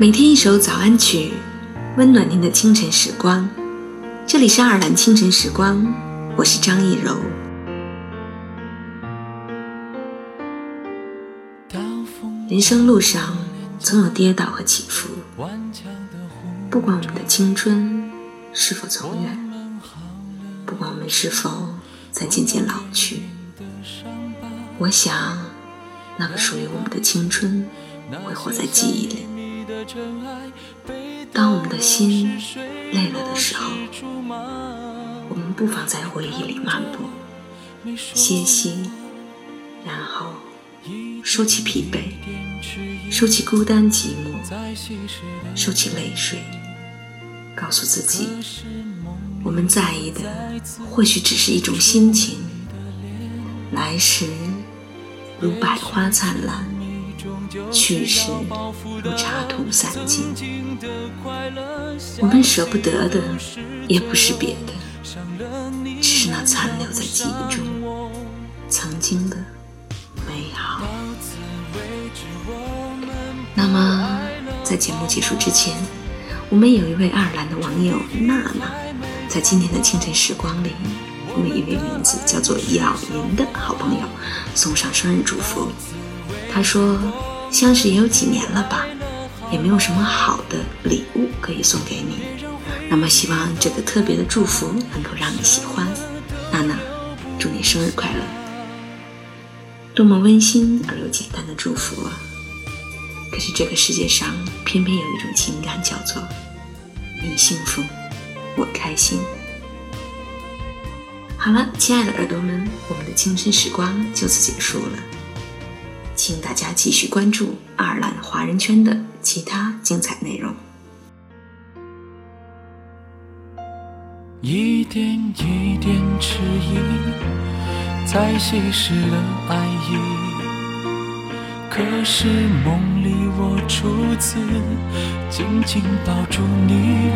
每天一首早安曲，温暖您的清晨时光。这里是爱尔兰清晨时光，我是张艺柔。人生路上总有跌倒和起伏，不管我们的青春是否走远，不管我们是否在渐渐老去，我想，那个属于我们的青春会活在记忆里。当我们的心累了的时候，我们不妨在回忆里漫步、歇息，然后收起疲惫，收起孤单寂寞，收起泪水，告诉自己，我们在意的或许只是一种心情，来时如百花灿烂。去时如茶土散尽，我们舍不得的也不是别的，只是那残留在记忆中曾经的美好。那么，在节目结束之前，我们有一位爱尔兰的网友娜娜，在今天的清晨时光里，为一位名字叫做咬银的好朋友送上生日祝福。他说。相识也有几年了吧，也没有什么好的礼物可以送给你。那么希望这个特别的祝福能够让你喜欢。娜娜，祝你生日快乐！多么温馨而又简单的祝福啊！可是这个世界上偏偏有一种情感叫做你幸福，我开心。好了，亲爱的耳朵们，我们的青春时光就此结束了。请大家继续关注爱尔兰华人圈的其他精彩内容。一点一点迟疑，在稀释了爱意。可是梦里我初次紧紧抱住你，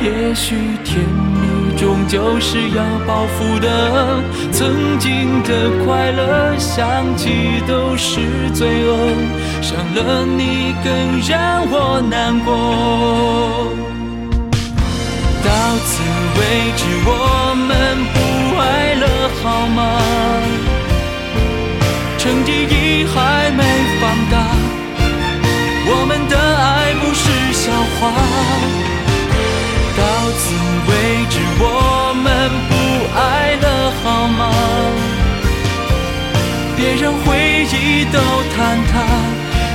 也许甜蜜。终究是要报复的，曾经的快乐想起都是罪恶，伤了你更让我难过。别让回忆都坍塌，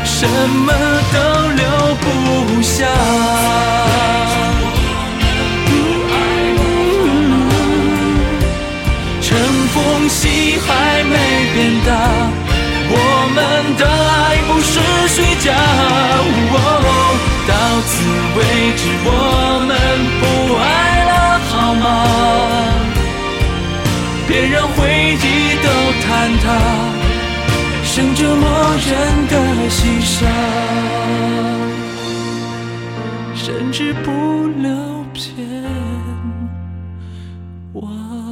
什么都留不下。乘风戏还没变大，我们的爱不是虚假。到此为止，我们不爱了，好吗。别让回忆都坍塌，生折磨人的心伤，甚至不留片忘。